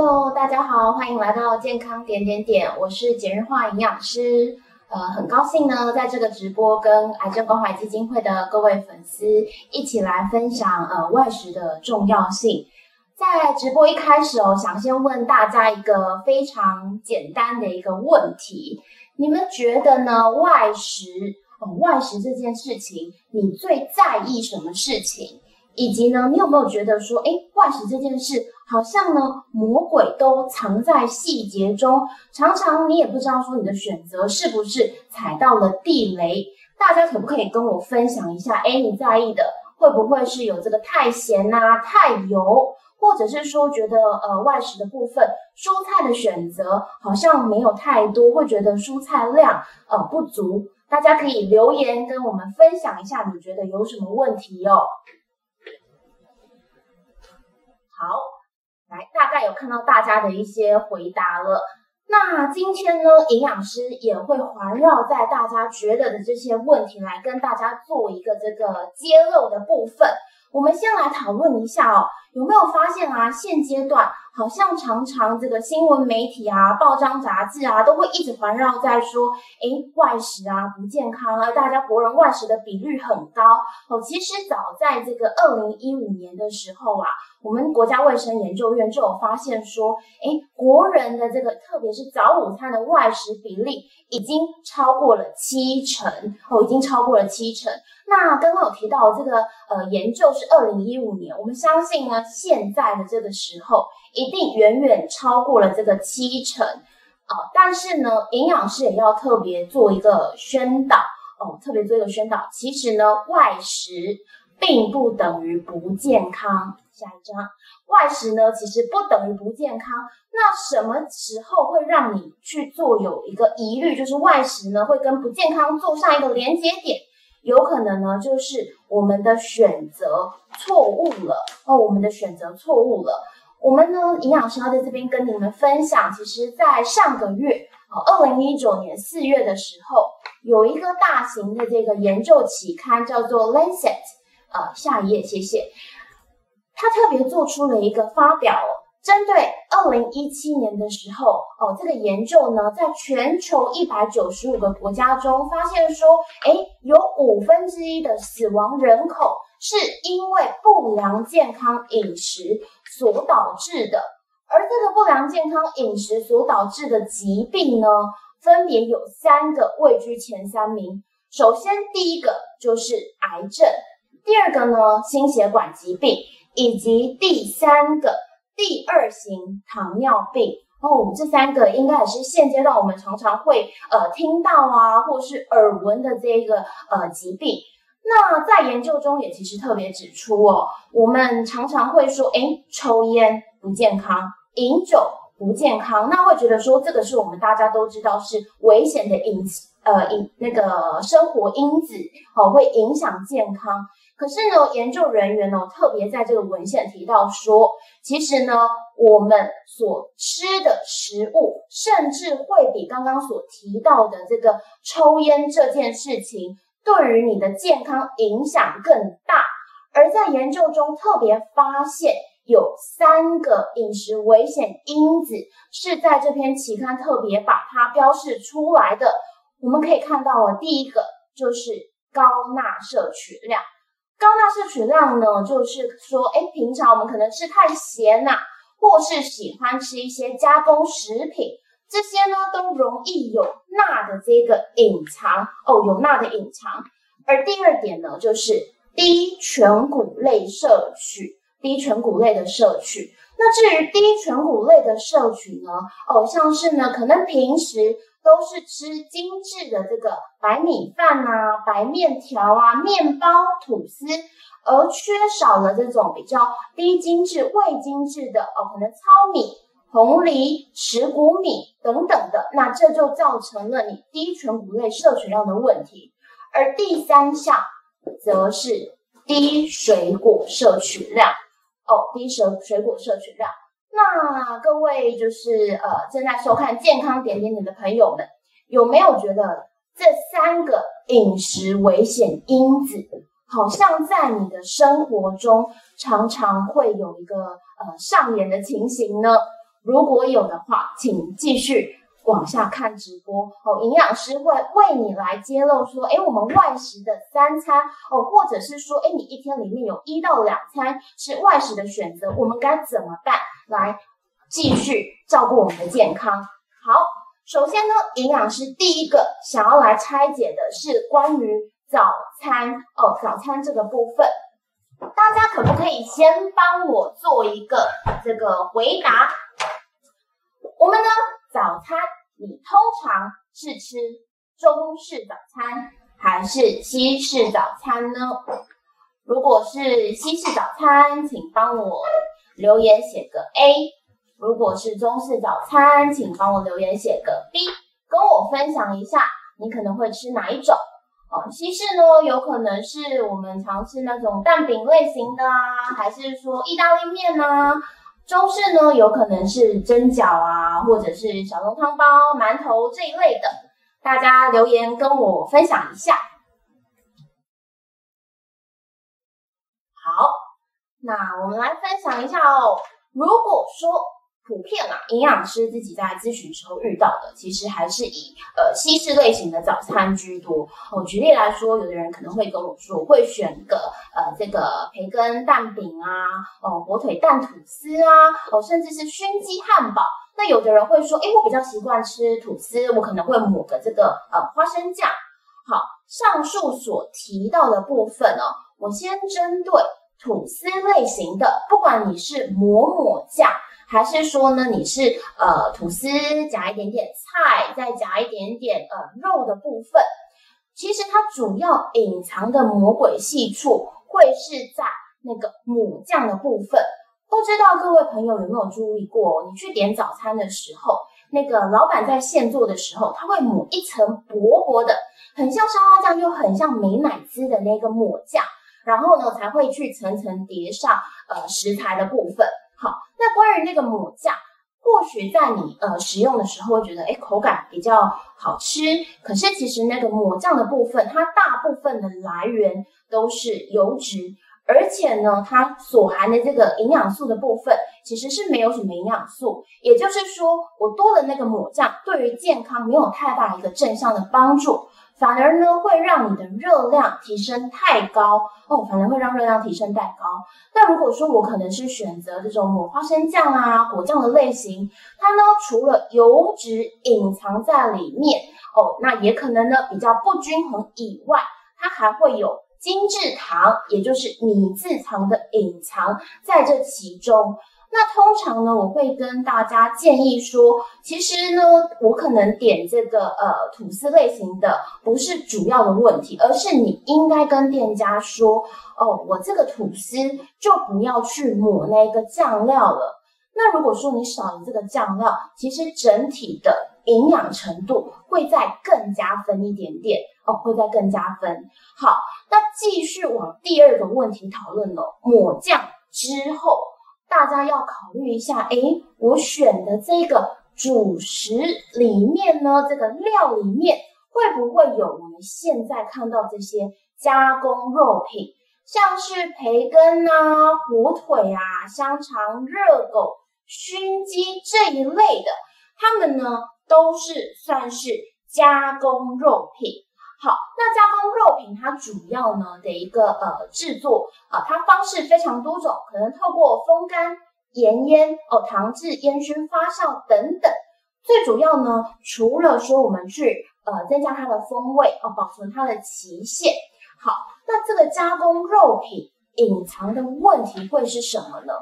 Hello，大家好，欢迎来到健康点点点，我是简日化营养师。呃，很高兴呢，在这个直播跟癌症关怀基金会的各位粉丝一起来分享呃外食的重要性。在直播一开始哦，想先问大家一个非常简单的一个问题：你们觉得呢？外食哦，外食这件事情，你最在意什么事情？以及呢，你有没有觉得说，哎，外食这件事好像呢，魔鬼都藏在细节中，常常你也不知道说你的选择是不是踩到了地雷。大家可不可以跟我分享一下？哎，你在意的会不会是有这个太咸呐、太油，或者是说觉得呃外食的部分蔬菜的选择好像没有太多，会觉得蔬菜量呃不足？大家可以留言跟我们分享一下，你觉得有什么问题哦？好，来，大概有看到大家的一些回答了。那今天呢，营养师也会环绕在大家觉得的这些问题，来跟大家做一个这个揭露的部分。我们先来讨论一下哦，有没有发现啊？现阶段好像常常这个新闻媒体啊、报章杂志啊，都会一直环绕在说，哎，外食啊不健康啊，大家国人外食的比率很高哦。其实早在这个二零一五年的时候啊。我们国家卫生研究院就有发现说，哎，国人的这个特别是早午餐的外食比例已经超过了七成哦，已经超过了七成。那刚刚有提到这个呃研究是二零一五年，我们相信呢，现在的这个时候一定远远超过了这个七成啊。但是呢，营养师也要特别做一个宣导哦，特别做一个宣导，其实呢，外食并不等于不健康。下一张，外食呢，其实不等于不健康。那什么时候会让你去做有一个疑虑，就是外食呢会跟不健康做上一个连接点？有可能呢，就是我们的选择错误了哦，我们的选择错误了。我们呢，营养师要在这边跟你们分享，其实，在上个月，哦，二零一九年四月的时候，有一个大型的这个研究期刊叫做《Lancet》，呃，下一页，谢谢。他特别做出了一个发表，针对二零一七年的时候，哦，这个研究呢，在全球一百九十五个国家中，发现说，哎，有五分之一的死亡人口是因为不良健康饮食所导致的，而这个不良健康饮食所导致的疾病呢，分别有三个位居前三名。首先，第一个就是癌症，第二个呢，心血管疾病。以及第三个第二型糖尿病哦，这三个应该也是现阶段我们常常会呃听到啊，或是耳闻的这个呃疾病。那在研究中也其实特别指出哦，我们常常会说，哎，抽烟不健康，饮酒不健康，那会觉得说这个是我们大家都知道是危险的饮呃饮那个生活因子哦，会影响健康。可是呢，研究人员呢特别在这个文献提到说，其实呢，我们所吃的食物，甚至会比刚刚所提到的这个抽烟这件事情，对于你的健康影响更大。而在研究中特别发现，有三个饮食危险因子是在这篇期刊特别把它标示出来的。我们可以看到啊，第一个就是高钠摄取量。高钠摄取量呢，就是说，哎，平常我们可能吃太咸呐，或是喜欢吃一些加工食品，这些呢都容易有钠的这个隐藏哦，有钠的隐藏。而第二点呢，就是低全谷类摄取，低全谷类的摄取。那至于低全谷类的摄取呢，哦，像是呢，可能平时。都是吃精致的这个白米饭啊、白面条啊、面包、吐司，而缺少了这种比较低精致、未精致的哦，可能糙米、红梨、石谷米等等的，那这就造成了你低全谷类摄取量的问题。而第三项则是低水果摄取量哦，低水水果摄取量。那各位就是呃正在收看健康点点点的朋友们，有没有觉得这三个饮食危险因子，好像在你的生活中常常会有一个呃上演的情形呢？如果有的话，请继续往下看直播哦。营养师会为你来揭露说，哎，我们外食的三餐哦，或者是说，哎，你一天里面有一到两餐是外食的选择，我们该怎么办来继续照顾我们的健康？好，首先呢，营养师第一个想要来拆解的是关于早餐哦，早餐这个部分。大家可不可以先帮我做一个这个回答？我们呢，早餐你通常是吃中式早餐还是西式早餐呢？如果是西式早餐，请帮我留言写个 A；如果是中式早餐，请帮我留言写个 B，跟我分享一下你可能会吃哪一种。哦，西式呢，有可能是我们常吃那种蛋饼类型的啊，还是说意大利面呢？中式呢，有可能是蒸饺啊，或者是小笼汤包、馒头这一类的。大家留言跟我分享一下。好，那我们来分享一下哦。如果说普遍啊，营养师自己在咨询时候遇到的，其实还是以呃西式类型的早餐居多。哦，举例来说，有的人可能会跟我说，会选个呃这个培根蛋饼啊，哦火腿蛋吐司啊，哦甚至是熏鸡汉堡。那有的人会说，哎，我比较习惯吃吐司，我可能会抹个这个呃花生酱。好，上述所提到的部分呢，我先针对吐司类型的，不管你是抹抹酱。还是说呢，你是呃吐司夹一点点菜，再夹一点点呃肉的部分，其实它主要隐藏的魔鬼细处会是在那个抹酱的部分。不知道各位朋友有没有注意过，你去点早餐的时候，那个老板在现做的时候，他会抹一层薄薄的，很像沙拉酱，又很像美乃滋的那个抹酱，然后呢才会去层层叠上呃食材的部分。那关于那个抹酱，或许在你呃食用的时候会觉得，哎，口感比较好吃。可是其实那个抹酱的部分，它大部分的来源都是油脂，而且呢，它所含的这个营养素的部分，其实是没有什么营养素。也就是说，我多了那个抹酱，对于健康没有太大一个正向的帮助。反而呢，会让你的热量提升太高哦，反而会让热量提升太高。那如果说我可能是选择这种抹花生酱啊、果酱的类型，它呢除了油脂隐藏在里面哦，那也可能呢比较不均衡以外，它还会有精制糖，也就是米字糖的隐藏在这其中。那通常呢，我会跟大家建议说，其实呢，我可能点这个呃吐司类型的不是主要的问题，而是你应该跟店家说，哦，我这个吐司就不要去抹那个酱料了。那如果说你少了这个酱料，其实整体的营养程度会再更加分一点点哦，会再更加分。好，那继续往第二个问题讨论了，抹酱之后。大家要考虑一下，哎，我选的这个主食里面呢，这个料里面会不会有我们现在看到这些加工肉品，像是培根啊、火腿啊、香肠、热狗、熏鸡这一类的，它们呢都是算是加工肉品。好，那加工肉品它主要呢的一个呃制作啊，它方式非常多种，可能透过风干、盐腌、哦糖制、烟熏、发酵等等。最主要呢，除了说我们去呃增加它的风味哦，保存它的期限。好，那这个加工肉品隐藏的问题会是什么呢？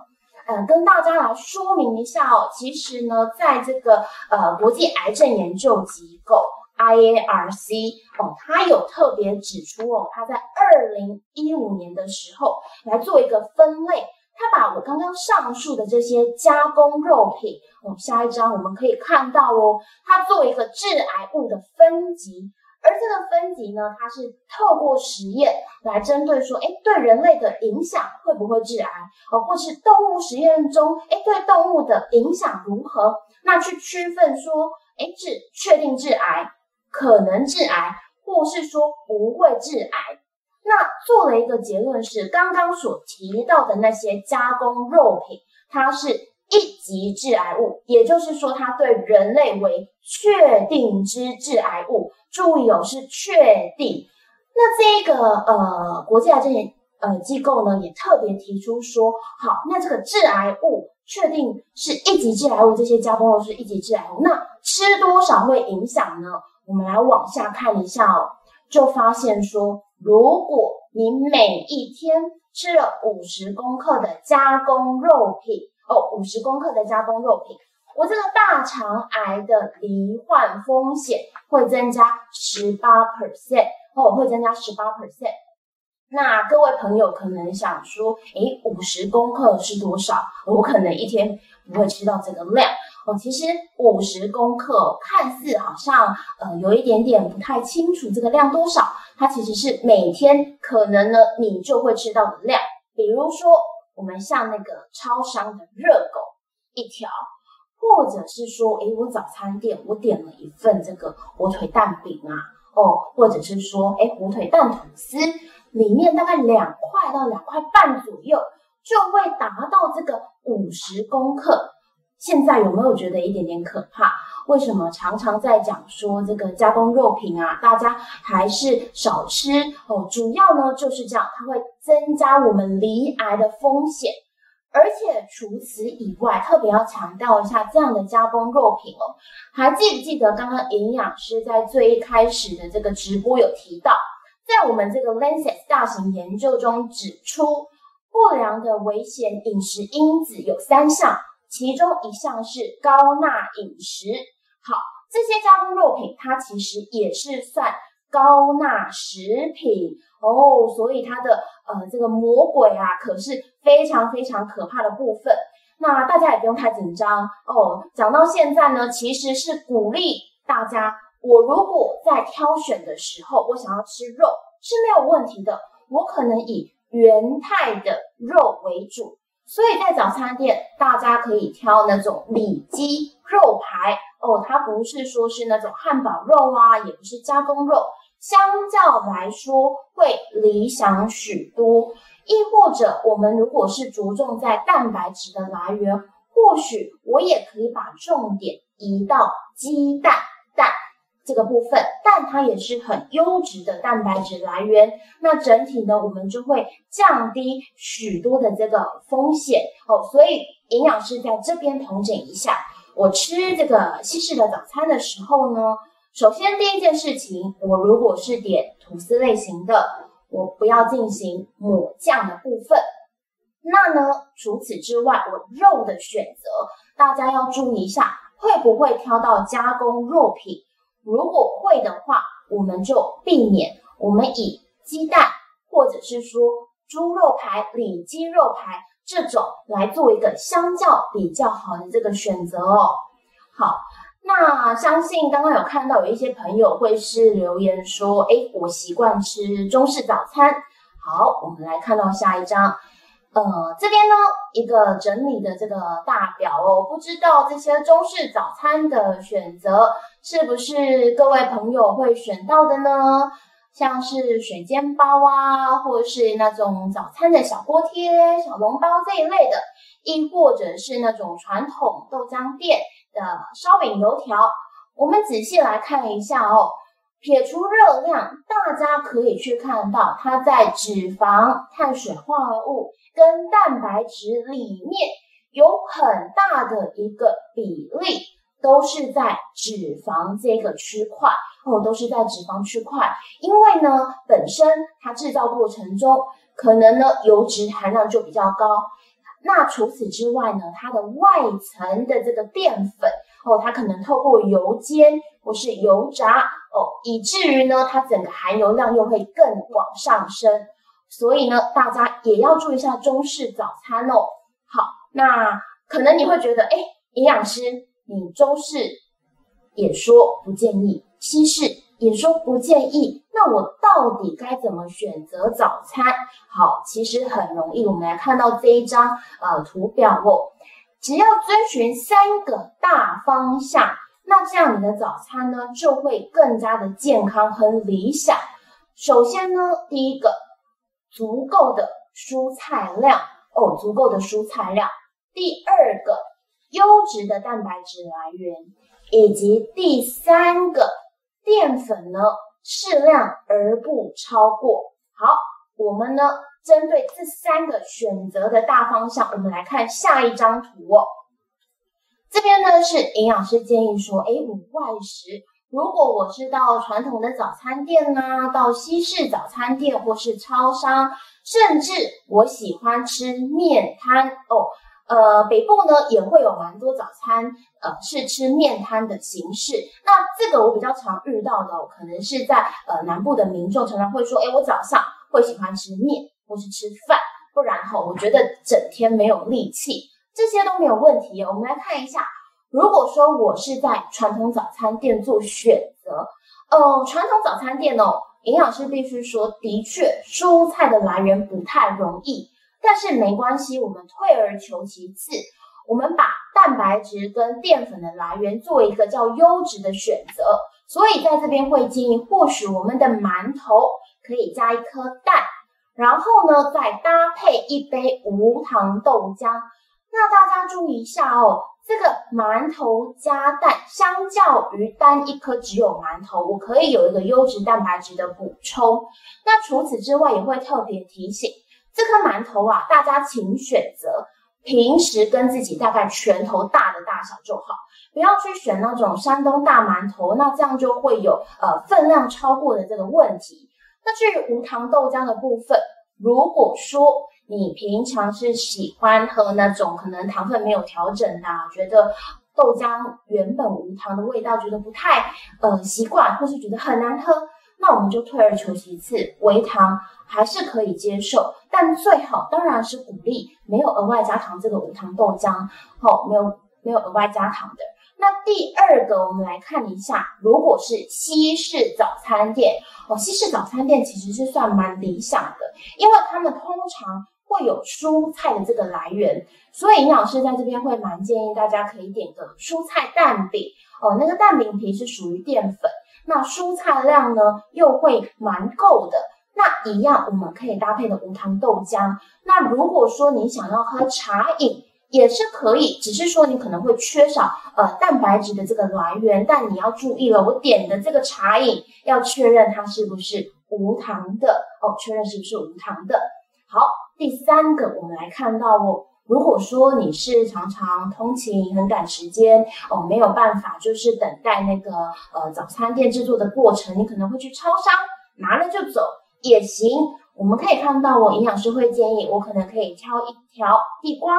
嗯，跟大家来说明一下哦。其实呢，在这个呃国际癌症研究机构。IARC 哦，它有特别指出哦，它在二零一五年的时候来做一个分类，它把我刚刚上述的这些加工肉品哦，下一章我们可以看到哦，它做一个致癌物的分级，而这个分级呢，它是透过实验来针对说，哎，对人类的影响会不会致癌哦，或是动物实验中，哎，对动物的影响如何？那去区分说，哎，致确定致癌。可能致癌，或是说不会致癌。那做了一个结论是，刚刚所提到的那些加工肉品，它是一级致癌物，也就是说它对人类为确定之致癌物。注意哦，是确定。那这个呃国际癌症呃机构呢，也特别提出说，好，那这个致癌物确定是一级致癌物，这些加工肉是一级致癌物，那吃多少会影响呢？我们来往下看一下哦，就发现说，如果你每一天吃了五十公克的加工肉品哦，五十公克的加工肉品，我这个大肠癌的罹患风险会增加十八 percent 哦，会增加十八 percent。那各位朋友可能想说，诶，五十公克是多少？我可能一天不会吃到这个量哦。其实五十公克看似好像呃有一点点不太清楚这个量多少，它其实是每天可能呢你就会吃到的量。比如说我们像那个超商的热狗一条。或者是说，诶，我早餐店我点了一份这个火腿蛋饼啊，哦，或者是说，诶，火腿蛋吐司里面大概两块到两块半左右，就会达到这个五十公克。现在有没有觉得一点点可怕？为什么常常在讲说这个加工肉品啊，大家还是少吃哦？主要呢就是这样，它会增加我们罹癌的风险。而且除此以外，特别要强调一下，这样的加工肉品哦，还记不记得刚刚营养师在最一开始的这个直播有提到，在我们这个 Lancet 大型研究中指出，不良的危险饮食因子有三项，其中一项是高钠饮食。好，这些加工肉品它其实也是算高钠食品哦，所以它的。呃，这个魔鬼啊，可是非常非常可怕的部分。那大家也不用太紧张哦。讲到现在呢，其实是鼓励大家，我如果在挑选的时候，我想要吃肉是没有问题的。我可能以原态的肉为主，所以在早餐店，大家可以挑那种里脊肉排哦，它不是说是那种汉堡肉啊，也不是加工肉。相较来说会理想许多，亦或者我们如果是着重在蛋白质的来源，或许我也可以把重点移到鸡蛋这个部分，但它也是很优质的蛋白质来源。那整体呢，我们就会降低许多的这个风险哦。所以营养师在这边统整一下，我吃这个西式的早餐的时候呢。首先，第一件事情，我如果是点吐司类型的，我不要进行抹酱的部分。那呢，除此之外，我肉的选择，大家要注意一下，会不会挑到加工肉品？如果会的话，我们就避免，我们以鸡蛋或者是说猪肉排、里脊肉排这种来做一个相较比较好的这个选择哦。好。那相信刚刚有看到有一些朋友会是留言说，哎，我习惯吃中式早餐。好，我们来看到下一张，呃，这边呢一个整理的这个大表哦，不知道这些中式早餐的选择是不是各位朋友会选到的呢？像是水煎包啊，或是那种早餐的小锅贴、小笼包这一类的，亦或者是那种传统豆浆店。的烧饼、油条，我们仔细来看一下哦。撇除热量，大家可以去看到它在脂肪、碳水化合物跟蛋白质里面有很大的一个比例都是在脂肪这个区块哦，都是在脂肪区块。因为呢，本身它制造过程中可能呢油脂含量就比较高。那除此之外呢，它的外层的这个淀粉哦，它可能透过油煎或是油炸哦，以至于呢，它整个含油量又会更往上升。所以呢，大家也要注意一下中式早餐哦。好，那可能你会觉得，哎，营养师，你中式也说不建议，西式。也说不建议，那我到底该怎么选择早餐？好，其实很容易，我们来看到这一张呃图表哦，只要遵循三个大方向，那这样你的早餐呢就会更加的健康和理想。首先呢，第一个，足够的蔬菜量哦，足够的蔬菜量。第二个，优质的蛋白质来源，以及第三个淀粉呢适量而不超过。好，我们呢针对这三个选择的大方向，我们来看下一张图哦。这边呢是营养师建议说，哎，我外食，如果我是到传统的早餐店呢，到西式早餐店或是超商，甚至我喜欢吃面摊哦，呃，北部呢也会有蛮多早餐，呃，是吃面摊的形式。那这个我比较常遇到的，可能是在呃南部的民众常常会说，哎，我早上会喜欢吃面或是吃饭，不然哈，我觉得整天没有力气。这些都没有问题。我们来看一下，如果说我是在传统早餐店做选择，呃，传统早餐店哦，营养师必须说，的确蔬菜的来源不太容易，但是没关系，我们退而求其次，我们把蛋白质跟淀粉的来源做一个叫优质的选择。所以在这边会建议，或许我们的馒头可以加一颗蛋，然后呢再搭配一杯无糖豆浆。那大家注意一下哦，这个馒头加蛋，相较于单一颗只有馒头，我可以有一个优质蛋白质的补充。那除此之外，也会特别提醒，这颗馒头啊，大家请选择平时跟自己大概拳头大的大小就好，不要去选那种山东大馒头，那这样就会有呃分量超过的这个问题。那至于无糖豆浆的部分，如果说你平常是喜欢喝那种可能糖分没有调整的，觉得豆浆原本无糖的味道觉得不太呃习惯，或是觉得很难喝，那我们就退而求其次，微糖还是可以接受，但最好当然是鼓励没有额外加糖这个无糖豆浆，哦，没有没有额外加糖的。那第二个，我们来看一下，如果是西式早餐店哦，西式早餐店其实是算蛮理想的，因为他们通常会有蔬菜的这个来源，所以营养师在这边会蛮建议大家可以点个蔬菜蛋饼哦，那个蛋饼皮是属于淀粉，那蔬菜量呢又会蛮够的，那一样我们可以搭配的无糖豆浆。那如果说你想要喝茶饮，也是可以，只是说你可能会缺少呃蛋白质的这个来源，但你要注意了，我点的这个茶饮要确认它是不是无糖的哦，确认是不是无糖的。好，第三个我们来看到哦，如果说你是常常通勤很赶时间哦，没有办法就是等待那个呃早餐店制作的过程，你可能会去超商拿了就走也行。我们可以看到哦，营养师会建议我可能可以挑一条地瓜。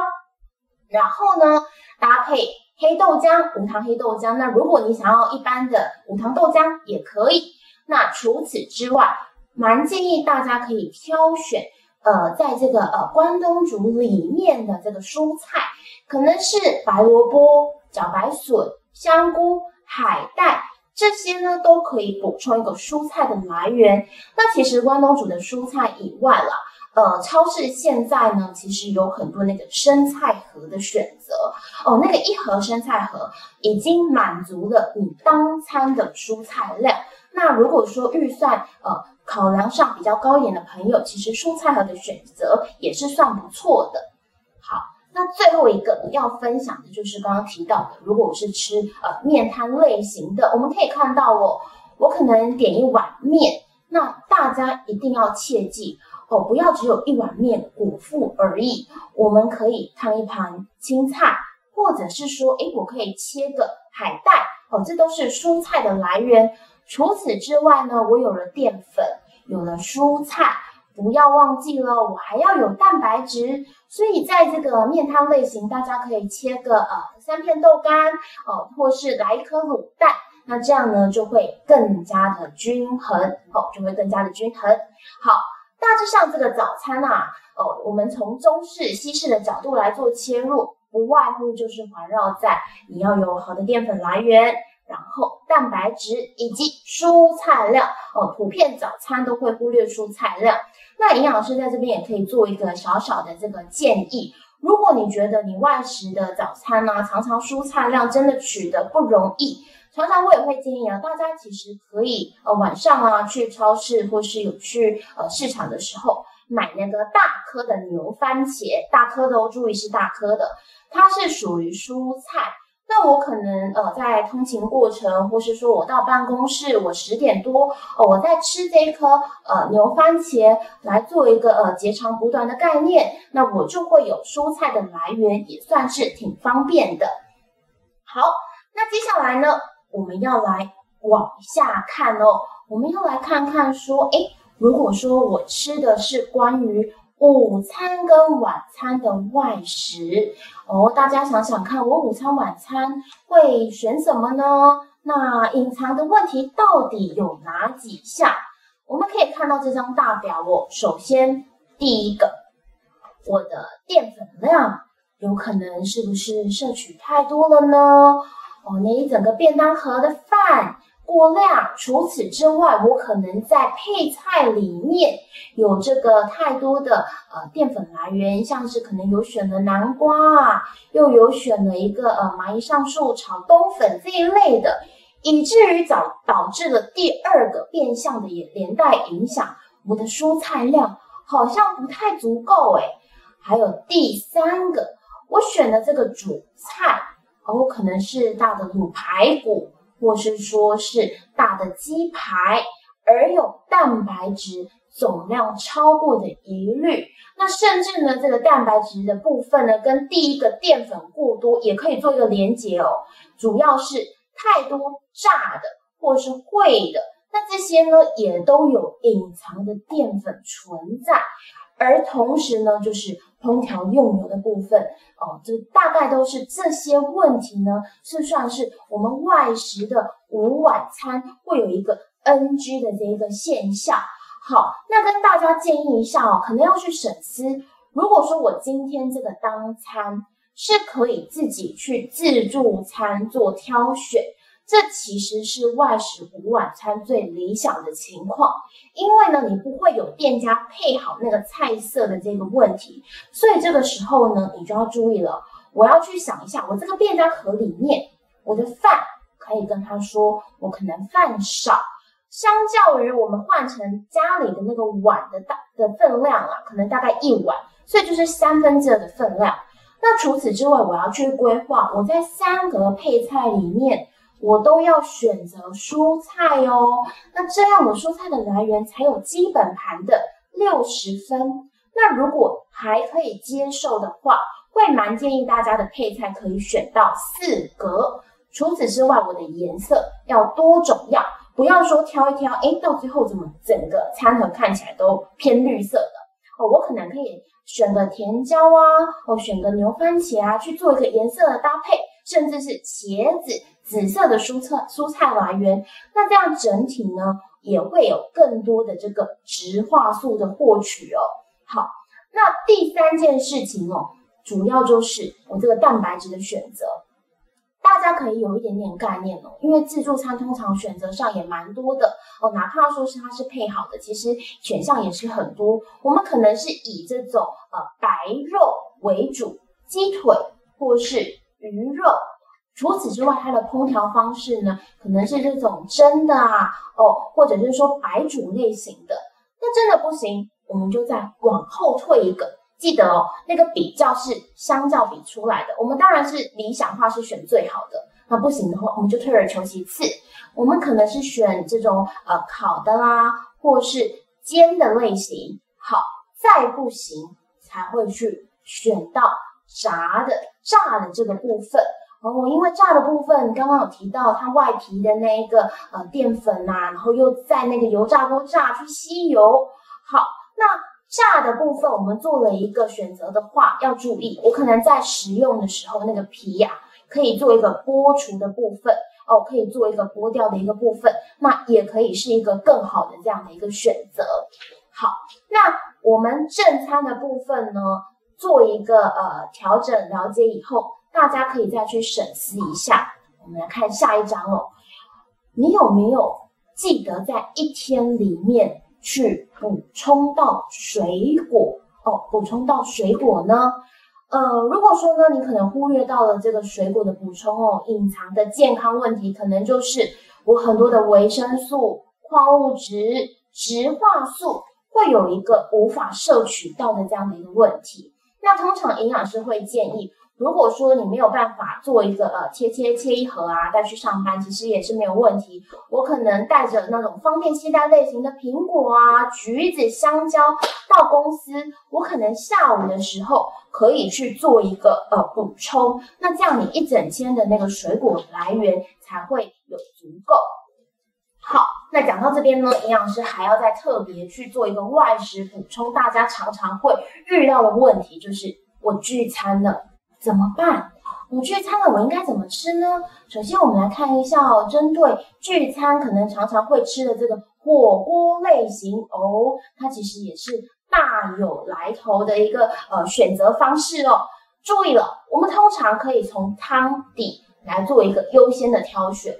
然后呢，搭配黑豆浆，无糖黑豆浆。那如果你想要一般的无糖豆浆也可以。那除此之外，蛮建议大家可以挑选，呃，在这个呃关东煮里面的这个蔬菜，可能是白萝卜、茭白笋、香菇、海带这些呢，都可以补充一个蔬菜的来源。那其实关东煮的蔬菜以外啦。呃，超市现在呢，其实有很多那个生菜盒的选择哦。那个一盒生菜盒已经满足了你当餐的蔬菜量。那如果说预算呃考量上比较高一点的朋友，其实蔬菜盒的选择也是算不错的。好，那最后一个要分享的就是刚刚提到的，如果我是吃呃面摊类型的，我们可以看到哦，我可能点一碗面，那大家一定要切记。哦，不要只有一碗面果腹而已，我们可以烫一盘青菜，或者是说，诶，我可以切个海带，哦，这都是蔬菜的来源。除此之外呢，我有了淀粉，有了蔬菜，不要忘记了，我还要有蛋白质。所以在这个面汤类型，大家可以切个呃三片豆干，哦，或是来一颗卤蛋，那这样呢就会更加的均衡，哦，就会更加的均衡。好。大致上，这个早餐啊，哦，我们从中式、西式的角度来做切入，不外乎就是环绕在你要有好的淀粉来源，然后蛋白质以及蔬菜量。哦，普遍早餐都会忽略蔬菜量。那营养师在这边也可以做一个小小的这个建议：如果你觉得你外食的早餐呢，常常蔬菜量真的取得不容易。常常我也会建议啊，大家其实可以呃晚上啊去超市或是有去呃市场的时候，买那个大颗的牛番茄，大颗的哦，注意是大颗的，它是属于蔬菜。那我可能呃在通勤过程，或是说我到办公室，我十点多我在吃这一颗呃牛番茄来做一个呃截长补短的概念，那我就会有蔬菜的来源，也算是挺方便的。好，那接下来呢，我们要来往下看哦，我们要来看看说，诶，如果说我吃的是关于。午餐跟晚餐的外食哦，大家想想看，我午餐晚餐会选什么呢？那隐藏的问题到底有哪几项？我们可以看到这张大表哦。首先，第一个，我的淀粉量有可能是不是摄取太多了呢？哦，那一整个便当盒的饭。过量。除此之外，我可能在配菜里面有这个太多的呃淀粉来源，像是可能有选了南瓜啊，又有选了一个呃蚂蚁上树炒冬粉这一类的，以至于导导致了第二个变相的也连带影响我的蔬菜量好像不太足够诶还有第三个，我选的这个主菜哦，可能是大的卤排骨。或是说是大的鸡排，而有蛋白质总量超过的疑虑，那甚至呢，这个蛋白质的部分呢，跟第一个淀粉过多也可以做一个连结哦。主要是太多炸的或是烩的，那这些呢也都有隐藏的淀粉存在。而同时呢，就是烹调用油的部分哦，这大概都是这些问题呢，是算是我们外食的午晚餐会有一个 NG 的这一个现象。好，那跟大家建议一下哦，可能要去审思，如果说我今天这个当餐是可以自己去自助餐做挑选。这其实是外食午晚餐最理想的情况，因为呢，你不会有店家配好那个菜色的这个问题，所以这个时候呢，你就要注意了。我要去想一下，我这个便当盒里面，我的饭可以跟他说，我可能饭少，相较于我们换成家里的那个碗的大的分量啊，可能大概一碗，所以就是三分之二的分量。那除此之外，我要去规划我在三格配菜里面。我都要选择蔬菜哦，那这样我蔬菜的来源才有基本盘的六十分。那如果还可以接受的话，会蛮建议大家的配菜可以选到四格。除此之外，我的颜色要多种样，不要说挑一挑，哎，到最后怎么整个餐盒看起来都偏绿色的哦。我可能可以选个甜椒啊，或选个牛番茄啊，去做一个颜色的搭配，甚至是茄子。紫色的蔬菜蔬菜来源，那这样整体呢也会有更多的这个植化素的获取哦。好，那第三件事情哦，主要就是我这个蛋白质的选择，大家可以有一点点概念哦，因为自助餐通常选择上也蛮多的哦，哪怕说是它是配好的，其实选项也是很多。我们可能是以这种呃白肉为主，鸡腿或是鱼肉。除此之外，它的烹调方式呢，可能是这种蒸的啊，哦，或者是说白煮类型的。那真的不行，我们就再往后退一个。记得哦，那个比较是相较比出来的。我们当然是理想化是选最好的。那不行的话，我们就退而求其次。我们可能是选这种呃烤的啦，或是煎的类型。好，再不行才会去选到炸的、炸的这个部分。哦，因为炸的部分刚刚有提到，它外皮的那一个呃淀粉呐，然后又在那个油炸锅炸去吸油。好，那炸的部分我们做了一个选择的话，要注意，我可能在食用的时候那个皮呀，可以做一个剥除的部分哦，可以做一个剥掉的一个部分，那也可以是一个更好的这样的一个选择。好，那我们正餐的部分呢，做一个呃调整了解以后。大家可以再去审思一下。我们来看下一章哦。你有没有记得在一天里面去补充到水果哦？补充到水果呢？呃，如果说呢，你可能忽略到了这个水果的补充哦，隐藏的健康问题可能就是我很多的维生素、矿物质、植化素。会有一个无法摄取到的这样的一个问题。那通常营养师会建议。如果说你没有办法做一个呃切切切一盒啊带去上班，其实也是没有问题。我可能带着那种方便携带类型的苹果啊、橘子、香蕉到公司，我可能下午的时候可以去做一个呃补充。那这样你一整天的那个水果来源才会有足够。好，那讲到这边呢，营养师还要再特别去做一个外食补充。大家常常会遇到的问题就是我聚餐了。怎么办？我聚餐了，我应该怎么吃呢？首先，我们来看一下哦，针对聚餐可能常常会吃的这个火锅类型哦，它其实也是大有来头的一个呃选择方式哦。注意了，我们通常可以从汤底来做一个优先的挑选，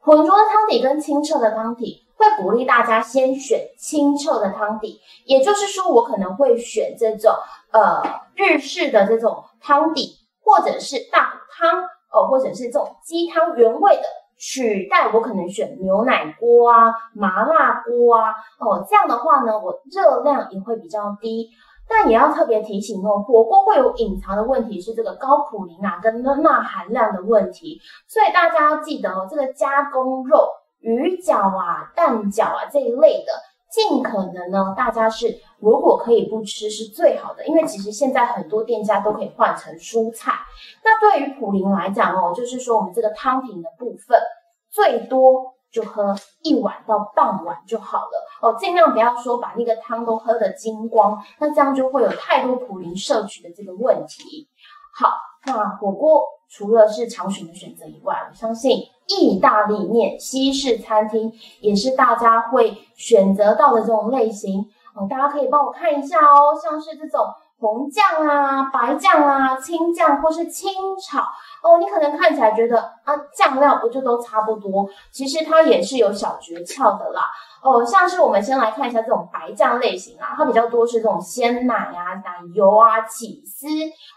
浑浊的汤底跟清澈的汤底，会鼓励大家先选清澈的汤底，也就是说，我可能会选这种呃日式的这种汤底。或者是大骨汤哦，或者是这种鸡汤原味的取代，我可能选牛奶锅啊、麻辣锅啊哦，这样的话呢，我热量也会比较低。但也要特别提醒哦，火锅会有隐藏的问题是这个高普林啊跟钠含量的问题，所以大家要记得哦，这个加工肉、鱼饺啊、蛋饺啊这一类的。尽可能呢，大家是如果可以不吃是最好的，因为其实现在很多店家都可以换成蔬菜。那对于普林来讲哦，就是说我们这个汤品的部分，最多就喝一碗到半碗就好了哦，尽量不要说把那个汤都喝得精光，那这样就会有太多普林摄取的这个问题。好，那火锅除了是常选的选择以外，我相信。意大利面、西式餐厅也是大家会选择到的这种类型哦。大家可以帮我看一下哦，像是这种红酱啊、白酱啊、青酱或是清炒哦，你可能看起来觉得啊，酱料不就都差不多？其实它也是有小诀窍的啦哦。像是我们先来看一下这种白酱类型啊，它比较多是这种鲜奶啊、奶油啊、起司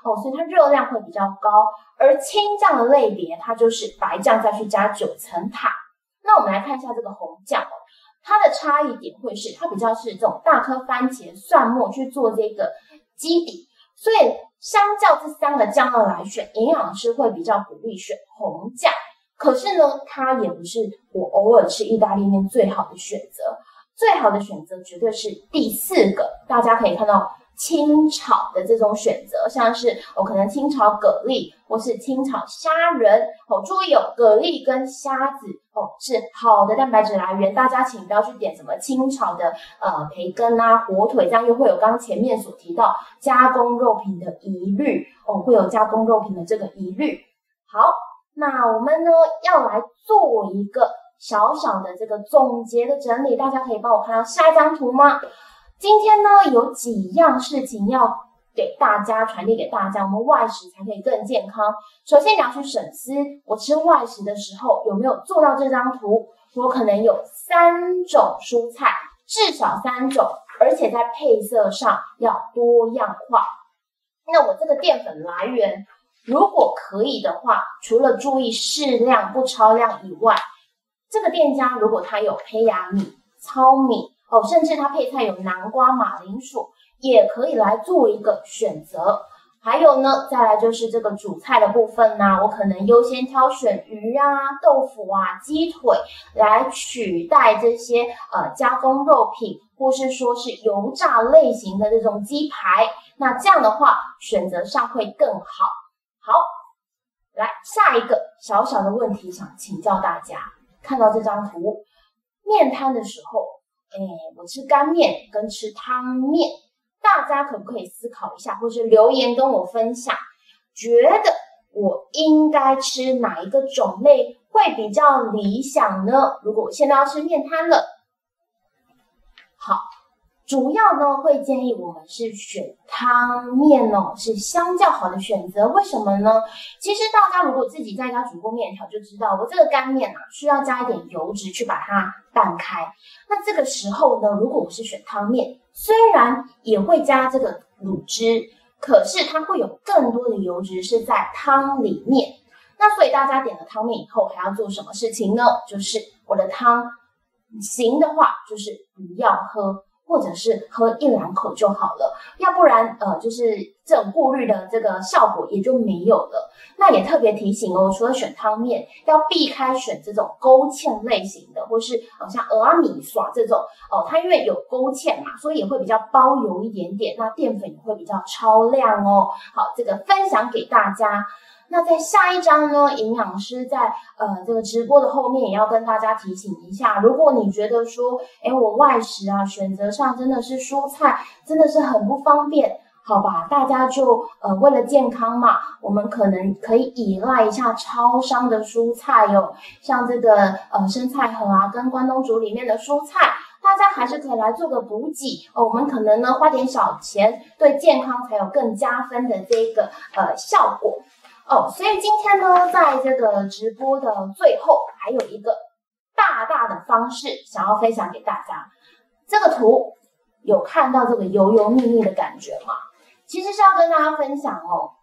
哦，所以它热量会比较高。而青酱的类别，它就是白酱再去加九层塔。那我们来看一下这个红酱哦，它的差异点会是它比较是这种大颗番茄、蒜末去做这个基底，所以相较这三个酱料来选，营养师会比较鼓励选红酱。可是呢，它也不是我偶尔吃意大利面最好的选择，最好的选择绝对是第四个。大家可以看到。清炒的这种选择，像是我可能清炒蛤蜊，或是清炒虾仁哦。注意哦，蛤蜊跟虾子哦是好的蛋白质来源，大家请不要去点什么清炒的呃培根啊、火腿，这样又会有刚前面所提到加工肉品的疑虑哦，会有加工肉品的这个疑虑。好，那我们呢要来做一个小小的这个总结的整理，大家可以帮我看到下一张图吗？今天呢，有几样事情要给大家传递给大家，我们外食才可以更健康。首先你要去审思，我吃外食的时候有没有做到这张图？我可能有三种蔬菜，至少三种，而且在配色上要多样化。那我这个淀粉来源，如果可以的话，除了注意适量不超量以外，这个店家如果它有胚芽米、糙米。哦，甚至它配菜有南瓜、马铃薯，也可以来做一个选择。还有呢，再来就是这个主菜的部分呢，我可能优先挑选鱼啊、豆腐啊、鸡腿来取代这些呃加工肉品，或是说是油炸类型的这种鸡排。那这样的话，选择上会更好。好，来下一个小小的问题，想请教大家，看到这张图，面摊的时候。哎，我吃干面跟吃汤面，大家可不可以思考一下，或是留言跟我分享，觉得我应该吃哪一个种类会比较理想呢？如果我现在要吃面摊了，主要呢会建议我们是选汤面哦，是相较好的选择。为什么呢？其实大家如果自己在家煮过面条，就知道我这个干面啊需要加一点油脂去把它拌开。那这个时候呢，如果我是选汤面，虽然也会加这个卤汁，可是它会有更多的油脂是在汤里面。那所以大家点了汤面以后，还要做什么事情呢？就是我的汤行的话，就是不要喝。或者是喝一两口就好了，要不然呃就是这种过滤的这个效果也就没有了。那也特别提醒哦，除了选汤面，要避开选这种勾芡类型的，或是呃像俄阿米耍这种哦，它因为有勾芡嘛，所以也会比较包油一点点，那淀粉也会比较超量哦。好，这个分享给大家。那在下一章呢，营养师在呃这个直播的后面也要跟大家提醒一下，如果你觉得说，哎，我外食啊，选择上真的是蔬菜真的是很不方便，好吧，大家就呃为了健康嘛，我们可能可以依赖一下超商的蔬菜哟，像这个呃生菜盒啊，跟关东煮里面的蔬菜，大家还是可以来做个补给哦。我们可能呢花点小钱，对健康才有更加分的这个呃效果。哦，所以今天呢，在这个直播的最后，还有一个大大的方式想要分享给大家。这个图有看到这个油油腻腻的感觉吗？其实是要跟大家分享哦，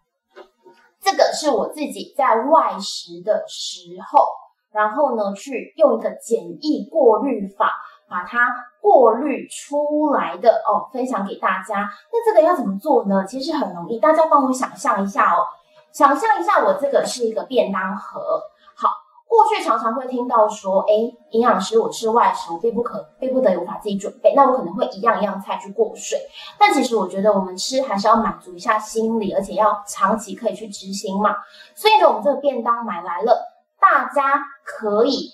这个是我自己在外食的时候，然后呢，去用一个简易过滤法把它过滤出来的哦，分享给大家。那这个要怎么做呢？其实很容易，大家帮我想象一下哦。想象一下，我这个是一个便当盒。好，过去常常会听到说，哎，营养师，我吃外食，我必不可，必不得无法自己准备，那我可能会一样一样菜去过水。但其实我觉得，我们吃还是要满足一下心理，而且要长期可以去执行嘛。所以呢，我们这个便当买来了，大家可以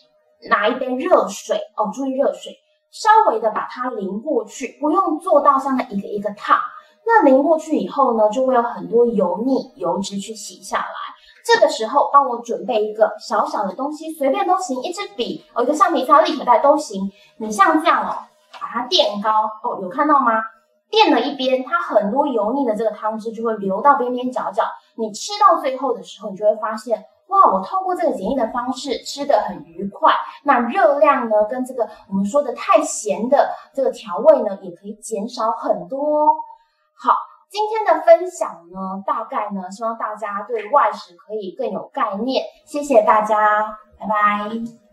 拿一杯热水哦，注意热水，稍微的把它淋过去，不用做到像那一个一个烫。那淋过去以后呢，就会有很多油腻油脂去洗下来。这个时候，帮我准备一个小小的东西，随便都行，一支笔，哦，一个橡皮擦、立可带都行。你像这样哦，把它垫高哦，有看到吗？垫了一边，它很多油腻的这个汤汁就会流到边边角角。你吃到最后的时候，你就会发现，哇，我透过这个简易的方式吃得很愉快。那热量呢，跟这个我们说的太咸的这个调味呢，也可以减少很多。好，今天的分享呢，大概呢，希望大家对外食可以更有概念。谢谢大家，拜拜。